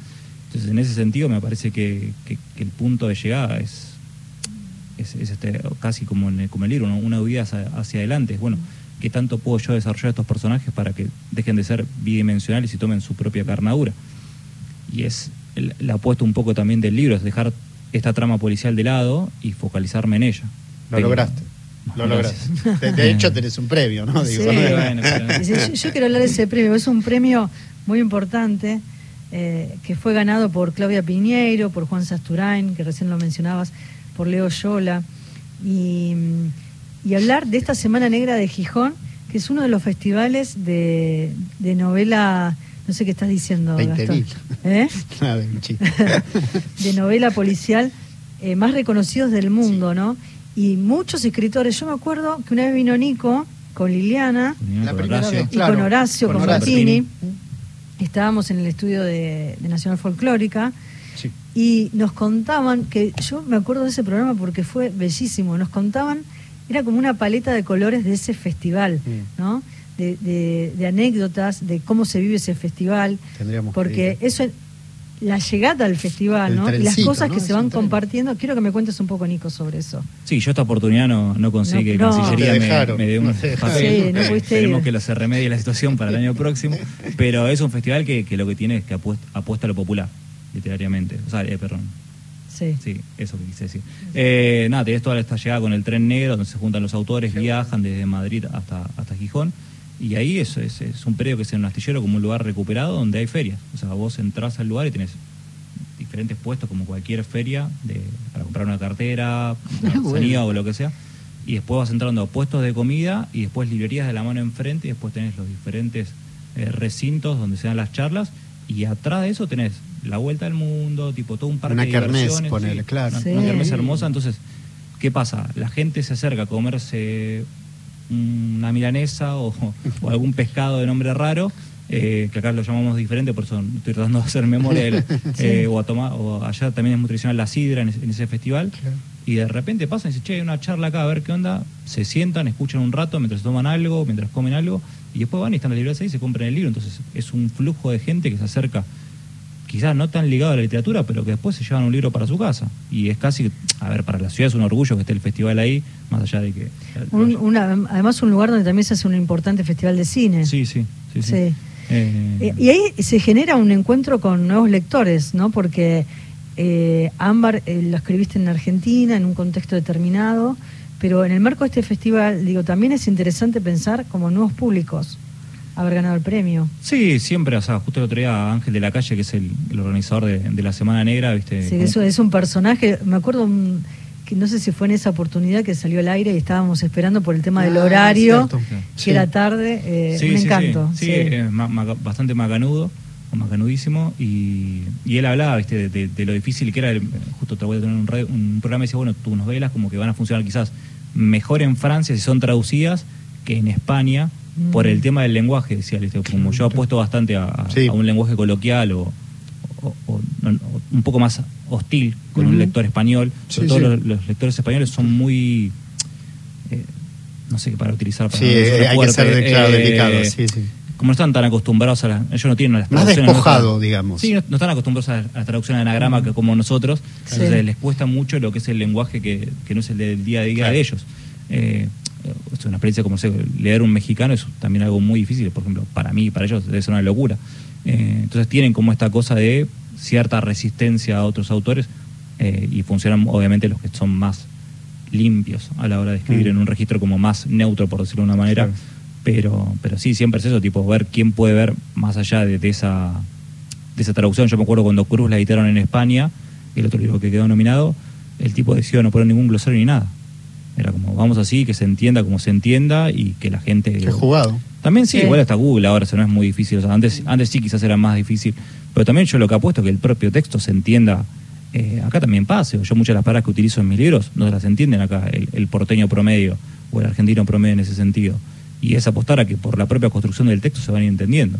Entonces, en ese sentido, me parece que, que- que el punto de llegada es, es, es este, casi como en el, como el libro, ¿no? una huida hacia, hacia adelante. Es bueno, ¿qué tanto puedo yo desarrollar estos personajes para que dejen de ser bidimensionales y tomen su propia carnadura? Y es la apuesta un poco también del libro, es dejar esta trama policial de lado y focalizarme en ella. Lo lograste. Lo lograste. De, de hecho, tenés un premio, ¿no? Digo, Sí, bueno, (laughs) pero- Dice, yo, yo quiero hablar de ese premio, es un premio muy importante eh, que fue ganado por Claudia Piñeiro, por Juan Sasturain, que recién lo mencionabas, por Leo Yola, y, y hablar de esta Semana Negra de Gijón, que es uno de los festivales de, de novela, no sé qué estás diciendo, 20.000. Gastón, ¿Eh? (laughs) Nada, (laughs) de novela policial eh, más reconocidos del mundo, ¿no? Y muchos escritores, yo me acuerdo que una vez vino Nico con Liliana, La con primera Horacio. vez, Y claro. con Horacio, con, Horacio. Martini. Estábamos en el estudio de, de Nacional Folclórica Sí. y nos contaban, que yo me acuerdo de ese programa porque fue bellísimo, nos contaban, era como una paleta de colores de ese festival, Mm. ¿no? De, de- de anécdotas, de cómo se vive ese festival, Tendríamos que porque eso, la llegada al festival, El ¿no? Y las cosas ¿no? que Es se van compartiendo, quiero que me cuentes un poco, Nico, sobre eso. Sí, yo esta oportunidad no, no conseguí No, que no. Cancillería me- me, dé un papel. Sí, pudiste Esperemos ir. que lo se remedie la situación para el año próximo. Pero es un festival que, que lo que tiene es que apuesta, apuesta a lo popular, literariamente. O sea, eh, perdón. Sí. Sí, eso que quise decir. Eh, nada, tenés toda esta llegada con el tren negro, donde se juntan los autores, viajan desde Madrid hasta, hasta Gijón. Y ahí es, es, es un periodo que es en un astillero como un lugar recuperado donde hay ferias. O sea, vos entrás al lugar y tenés diferentes puestos como cualquier feria de, para comprar una cartera, (laughs) una Bueno. o lo que sea. Y después vas entrando a puestos de comida y después librerías de la mano enfrente y después tenés los diferentes eh, recintos donde se dan las charlas. Y atrás de eso tenés la vuelta al mundo, tipo todo un parque Una de diversiones, ponele, sí. claro. Una, Sí. una hermosa. Entonces, ¿qué pasa? La gente se acerca a comerse una milanesa o, o algún pescado de nombre raro, eh, que acá lo llamamos diferente, por eso estoy tratando de hacer memoria. (laughs) eh, o, a tomar, o allá también es muy tradicional la sidra en ese, en ese festival. Claro. Y de repente pasan y dicen, che, hay una charla acá, a ver qué onda. Se sientan, escuchan un rato mientras toman algo, mientras comen algo, y después van y están en la librería ahí y se compran el libro. Entonces es un flujo de gente que se acerca, quizás no tan ligado a la literatura, pero que después se llevan un libro para su casa. Y es casi, a ver, para la ciudad es un orgullo que esté el festival ahí, más allá de que... Un- una- además, un lugar donde también se hace un importante festival de cine. Sí, sí, sí. sí. Sí. Eh, Eh, y ahí se genera un encuentro con nuevos lectores, ¿no? Porque eh, Ámbar eh, lo escribiste en Argentina, en un contexto determinado, pero en el marco de este festival, digo, también es interesante pensar como nuevos públicos haber ganado el premio. Sí, siempre, o sea, justo el otro día Ángel de la Calle, que es el, el organizador de, de la Semana Negra, ¿viste? Sí, eso es un personaje, me acuerdo un- que no sé si fue en esa oportunidad que salió al aire y estábamos esperando por el tema del Ah, horario, cierto. que Sí. era tarde, eh, Sí, un sí, encanto. Sí, sí. sí, es ma- ma- bastante macanudo, o macanudísimo, y, y él hablaba ¿viste? De, de- de lo difícil que era, el- justo otra vez tener un, radio- un programa y decía, bueno, tus novelas como que van a funcionar quizás mejor en Francia si son traducidas que en España Mm. por el tema del lenguaje, decía, ¿viste? como yo apuesto bastante a, a- Sí. a un lenguaje coloquial o, un poco más hostil con un lector español, sobre Sí, todo sí. Los, los lectores españoles son muy... eh, no sé qué para utilizar. Para Sí, no eh, hay que ser claro, eh, delicado, sí, sí. como no están tan acostumbrados a las... Ellos no tienen las Más traducciones, despojado, no están- digamos. Sí, no, no están acostumbrados a, a las traducciones de anagrama que como nosotros. Sí. Entonces les cuesta mucho lo que es el lenguaje que, que no es el del día a día Claro. de ellos. Es una experiencia como sé, leer un mexicano es también algo muy difícil, por ejemplo, para mí, para ellos debe ser una locura. Eh, entonces tienen como esta cosa de cierta resistencia a otros autores eh, y funcionan obviamente los que son más limpios a la hora de escribir Mm. en un registro como más neutro, por decirlo de una manera. Claro. Pero, pero sí, siempre es eso, tipo, ver quién puede ver más allá de, de esa, de esa traducción. Yo me acuerdo cuando Cruz la editaron en España, el otro libro que quedó nominado, el tipo decidió no poner ningún glosario ni nada. Era como, vamos así, que se entienda como se entienda y que la gente... Qué jugado. También sí, Sí. igual hasta Google ahora, eso no es muy difícil. O sea, antes, antes sí quizás era más difícil. Pero también yo lo que apuesto es que el propio texto se entienda. eh, acá también pase. Yo muchas de las palabras que utilizo en mis libros no se las entienden acá el, el porteño promedio o el argentino promedio en ese sentido. Y es apostar a que por la propia construcción del texto se van a ir entendiendo.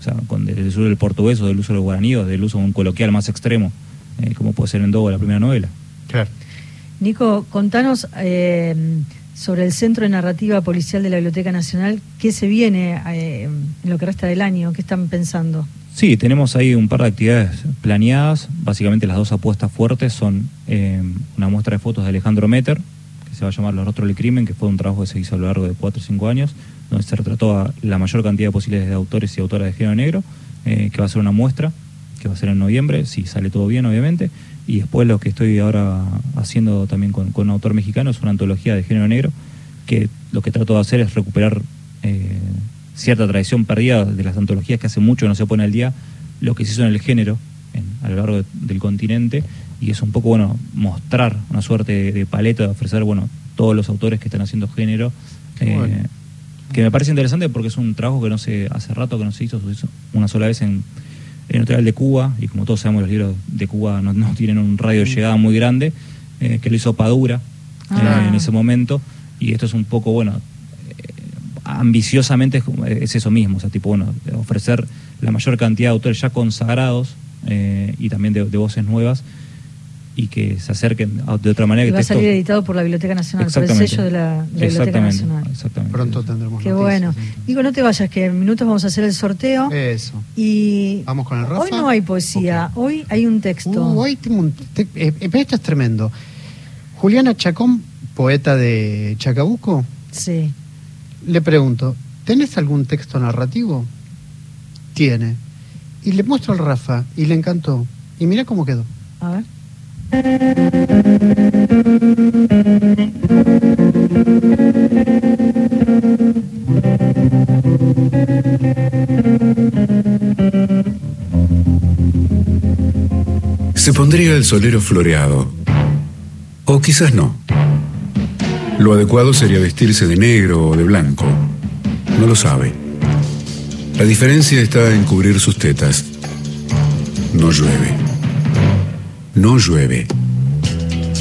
O sea, con el uso del portugués o del uso del guaraní o del uso de un coloquial más extremo, eh, como puede ser en Dogo la primera novela. Claro. Nico, contanos eh, sobre el Centro de Narrativa Policial de la Biblioteca Nacional, ¿qué se viene eh, en lo que resta del año? ¿Qué están pensando? Sí, tenemos ahí un par de actividades planeadas. Básicamente las dos apuestas fuertes son eh, una muestra de fotos de Alejandro Meter, que se va a llamar Los Rostros del Crimen, que fue un trabajo que se hizo a lo largo de 4 o 5 años, donde se retrató a la mayor cantidad posible de autores y autoras de género negro, que va a ser una muestra, que va a ser en noviembre, si sale todo bien, obviamente. Y después lo que estoy ahora haciendo también con, un autor mexicano es una antología de género negro, que lo que trato de hacer es recuperar eh, cierta tradición perdida de las antologías que hace mucho no se pone al día, lo que se hizo en el género a lo largo del continente, y es un poco, bueno, mostrar una suerte de, paleta, de ofrecer, bueno, todos los autores que están haciendo género. Eh, que me parece interesante porque es un trabajo que no se hace rato que no se hizo, se hizo una sola vez en editorial de Cuba, y como todos sabemos los libros de Cuba no, tienen un radio de llegada muy grande, eh, que lo hizo Padura ah. en ese momento, y esto es un poco, bueno, eh, ambiciosamente es, eso mismo, o sea, tipo, bueno, ofrecer la mayor cantidad de autores ya consagrados eh, y también de voces nuevas y que se acerquen de otra manera. que va a salir editado por la Biblioteca Nacional, por el sello de la, Biblioteca Nacional. Exactamente. Pronto tendremos Qué bueno. Digo, no te vayas, que en minutos vamos a hacer el sorteo. Eso. Y vamos con el Rafa. Hoy no hay poesía, hoy hay un texto. Uh, hoy tengo un eh, esto es tremendo. Juliana Chacón, poeta de Chacabuco. Sí. Le pregunto, ¿tenés algún texto narrativo? Tiene. Y le muestro al Rafa y le encantó. Y mira cómo quedó. A ver. Se pondría el solero floreado. O quizás no. Lo adecuado sería vestirse de negro o de blanco. No lo sabe. La diferencia está en cubrir sus tetas. No llueve no llueve.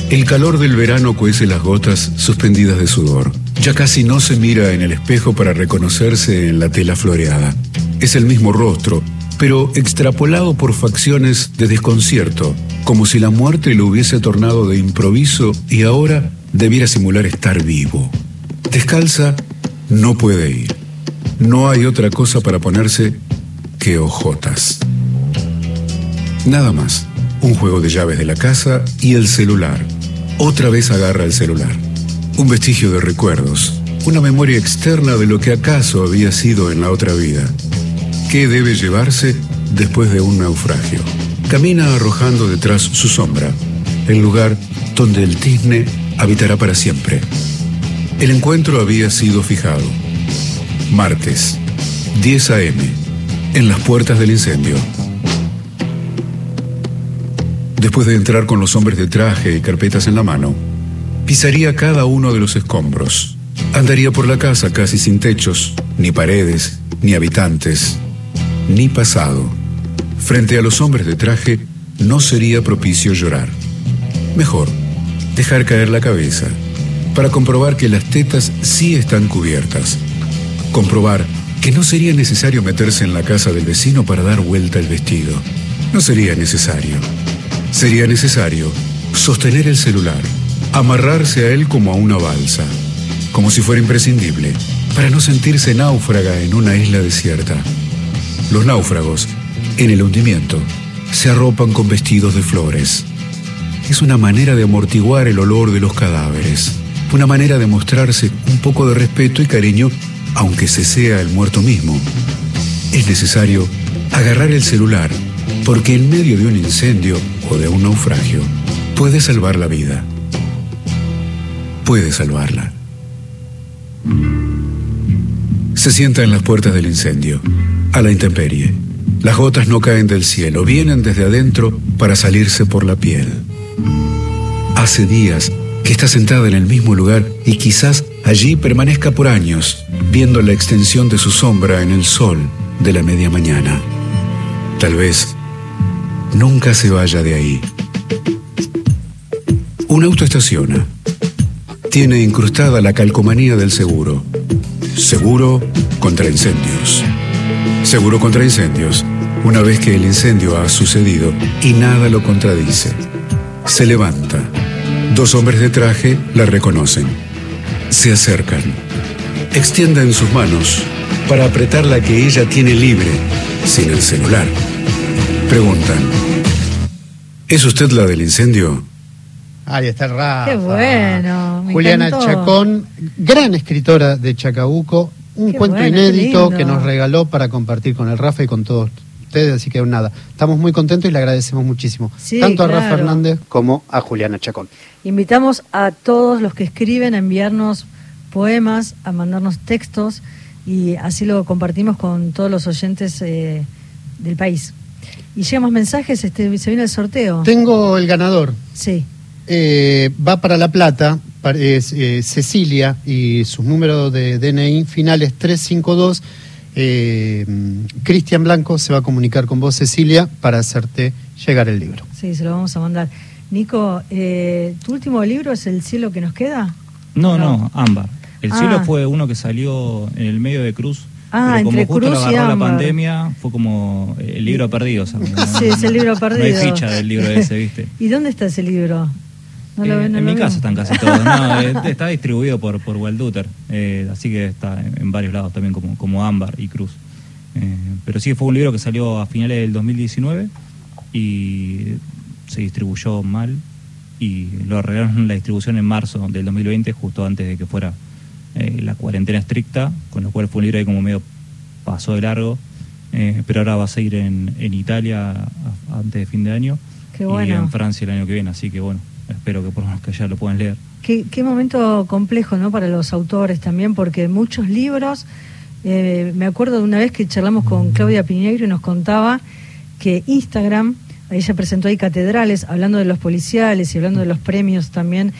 El calor del verano cuece las gotas suspendidas de sudor. Ya casi no se mira en el espejo para reconocerse en la tela floreada. Es el mismo rostro, pero extrapolado por facciones de desconcierto, como si la muerte lo hubiese tornado de improviso y ahora debiera simular estar vivo. Descalza, no puede ir. No hay otra cosa para ponerse que ojotas. Nada más un juego de llaves de la casa y el celular. Otra vez agarra el celular. Un vestigio de recuerdos, una memoria externa de lo que acaso había sido en la otra vida. ¿Qué debe llevarse después de un naufragio? Camina arrojando detrás su sombra, el lugar donde el tizne habitará para siempre. El encuentro había sido fijado. Martes, 10 a.m., en las puertas del incendio. Después de entrar con los hombres de traje y carpetas en la mano, pisaría cada uno de los escombros. Andaría por la casa casi sin techos, ni paredes, ni habitantes, ni pasado. Frente a los hombres de traje no sería propicio llorar. Mejor, dejar caer la cabeza, para comprobar que las tetas sí están cubiertas. Comprobar que no sería necesario meterse en la casa del vecino para dar vuelta el vestido. No sería necesario sería necesario sostener el celular, amarrarse a él como a una balsa, como si fuera imprescindible, para no sentirse náufraga en una isla desierta. Los náufragos, en el hundimiento, se arropan con vestidos de flores. Es una manera de amortiguar el olor de los cadáveres, una manera de mostrarse un poco de respeto y cariño, aunque se sea el muerto mismo. Es necesario agarrar el celular porque en medio de un incendio de un naufragio puede salvar la vida. Puede salvarla. Se sienta en las puertas del incendio, a la intemperie. Las gotas no caen del cielo, vienen desde adentro para salirse por la piel. Hace días que está sentada en el mismo lugar y quizás allí permanezca por años, viendo la extensión de su sombra en el sol de la media mañana. Tal vez nunca se vaya de ahí. Un auto estaciona. Tiene incrustada la calcomanía del seguro. Seguro contra incendios. Seguro contra incendios. Una vez que el incendio ha sucedido y nada lo contradice. Se levanta. Dos hombres de traje la reconocen. Se acercan. Extienden sus manos para apretar la que ella tiene libre, sin el celular. Preguntan, ¿es usted la del incendio? Ahí está el Rafa. Qué bueno, me Juliana encantó. Chacón, gran escritora de Chacabuco, un Qué cuento bueno, inédito que nos regaló para compartir con el Rafa y con todos ustedes, así que nada, estamos muy contentos y le agradecemos muchísimo, Sí, tanto a Rafa. Hernández como a Juliana Chacón. Invitamos a todos los que escriben a enviarnos poemas, a mandarnos textos y así lo compartimos con todos los oyentes eh, del país. Y llegan más mensajes, este, se viene el sorteo. Tengo el ganador, Sí. Eh, va para La Plata, pa- es eh, Cecilia y sus números de DNI finales 352. Eh, Cristian Blanco se va a comunicar con vos, Cecilia, para hacerte llegar el libro. Sí, se lo vamos a mandar. Nico, eh, ¿tu último libro es El cielo que nos queda? No, No. no, Ámbar. El Ah. cielo fue uno que salió en el medio de Cruz. Ah, pero como entre justo Cruz lo y agarró la pandemia, fue como el libro perdido. o sea, (laughs) no- Sí, es el libro No perdido. hay ficha del libro ese, ¿viste? (laughs) ¿Y dónde está ese libro? No lo Eh, ven, no en mi casa están casi todos. No, (laughs) eh, está distribuido por, por Walduter, eh, así que está en, en varios lados también, como, como Ámbar y Cruz. Eh, pero sí, fue un libro que salió a finales del 2019 y se distribuyó mal y lo arreglaron la distribución en marzo del 2020, justo antes de que fuera eh, la cuarentena estricta, con lo cual fue un libro ahí como medio pasó de largo, eh, pero ahora va a seguir en, en Italia a- antes de fin de año Qué y en Francia el año que viene, así que bueno, espero que por lo menos que ya lo puedan leer. Qué, qué momento complejo, ¿no? Para los autores también, porque muchos libros. eh, me acuerdo de una vez que charlamos con Claudia Piñeiro y nos contaba que Instagram, ella presentó ahí catedrales, hablando de los policiales y hablando de los premios también.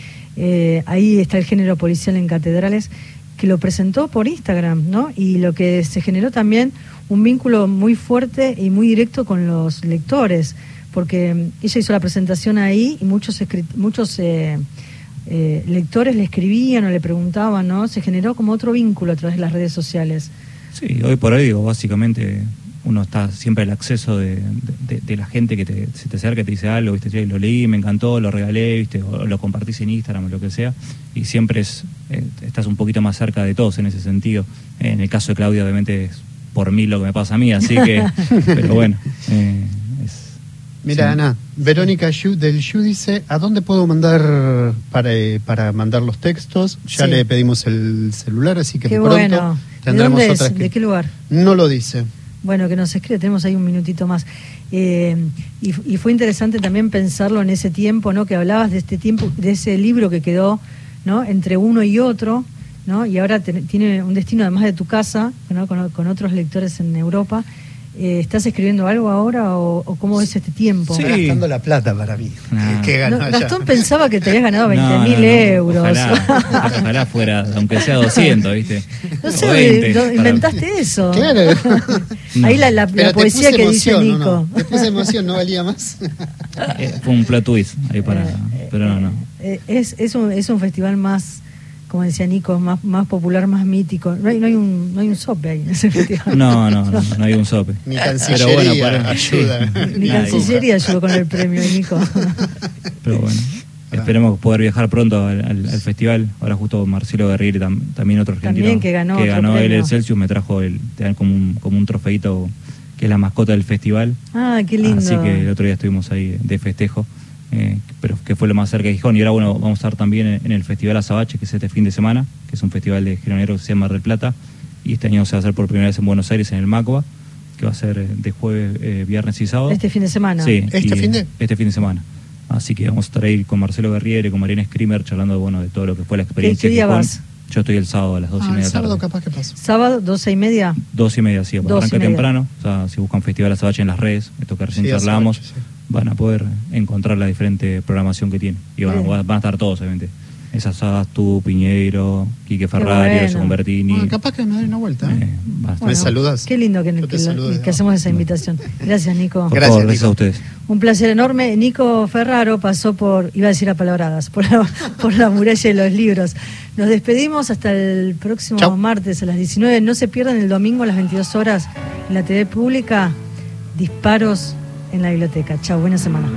Eh, ahí está el género policial en catedrales, que lo presentó por Instagram, ¿no? Y lo que se generó también un vínculo muy fuerte y muy directo con los lectores, porque mm, ella hizo la presentación ahí y muchos, muchos eh, eh, lectores le escribían o le preguntaban, ¿no? Se generó como otro vínculo a través de las redes sociales. Sí, hoy por hoy, digo, básicamente uno está siempre al acceso de, de- de la gente que te, se te acerca y te dice algo, ¿viste? Che, lo leí, me encantó, lo regalé, ¿viste? o lo compartís en Instagram o lo que sea, y siempre es, eh, estás un poquito más cerca de todos en ese sentido. En el caso de Claudia, obviamente, es por mí lo que me pasa a mí, así que, (laughs) pero bueno, eh, es- Mira, sí. Ana, Verónica Yu- del Yu dice, ¿a dónde puedo mandar para, eh, para mandar los textos? Ya Sí. le pedimos el celular, así que Qué pronto bueno. ¿De tendremos dónde otra es? ¿De qué lugar? No lo dice. Bueno, que nos escribe, tenemos ahí un minutito más. Eh, y, y fue interesante también pensarlo en ese tiempo, ¿no? Que hablabas de este tiempo, de ese libro que quedó, ¿no? Entre uno y otro, ¿no? Y ahora te- tiene un destino además de tu casa, ¿no? Con, con otros lectores en Europa. Eh, ¿Estás escribiendo algo ahora o, o cómo es este tiempo? Sí. Gastando la plata para mí. Nah. que ganó No, allá. Gastón pensaba que te habías ganado 20 No, mil no, no. euros. Ojalá, ojalá fuera, aunque sea 200, ¿viste? (laughs) No sé, 20, ¿no- para- inventaste eso. Claro. (laughs) Ahí la, poesía que dice Nico. Te puse emoción, ¿no valía más? (laughs) Eh, fue un plot twist ahí para. Eh, Pero no, no. Eh, es, es, un, es un festival más, como decía Nico, más, más popular, más mítico. No hay, no hay un no hay un sope ahí (laughs) en ese festival. No, no, no, no hay un sope. Ni Pero Cancillería bueno, para- ayuda. sí. (laughs) Ni. Cancillería ayudó con el premio, Nico. (laughs) Pero bueno, esperemos poder viajar pronto al, al- al festival. Ahora justo Marcelo Guerrieri, tam- también otro argentino. También que ganó otro ganó él el Celsius, me trajo el, te dan como un, como un trofeito que es la mascota del festival. Ah, qué lindo. Así que el otro día estuvimos ahí de festejo, eh, pero que fue lo más cerca de Gijón. Y ahora bueno, vamos a estar también en, en el Festival Azabache, que es este fin de semana, que es un festival de género que se llama Mar del Plata. Y este año se va a hacer por primera vez en Buenos Aires, en el Macua, que va a ser eh, de jueves, eh, viernes y sábado. Este fin de semana. Sí, ¿Este y, fin de? Este fin de semana. Así que vamos a estar ahí con Marcelo Guerriere, con Mariana Screamer, charlando bueno, de todo lo que fue la experiencia. qué día Gijón. vas? Yo estoy el sábado a las dos y Ah, media el de la sábado tarde. capaz que pasó. Sábado, doce y media. Dos y media, sí, arranca temprano. O sea, si buscan Festival Azabache en las redes, esto que recién Sí, charlábamos, Azabache, sí. Van a poder encontrar la diferente programación que tiene. Y van, a- Bien. van a estar todos, obviamente. Esas tú, Piñeiro, Quique Ferrari, bueno. Convertini. Bueno, capaz que me doy una vuelta. ¿eh? eh, ¿Me saludas? Qué lindo que, que que hacemos esa invitación. Gracias, Nico. Por Gracias, favor, gracias Nico. a ustedes. Un placer enorme. Nico Ferraro pasó por, iba a decir a palabradas, por la, (laughs) por la muralla de los libros. Nos despedimos hasta el próximo Chau. martes a las 19. No se pierdan el domingo a las 22 horas en la TV pública. Disparos en la biblioteca. Chao, buena semana.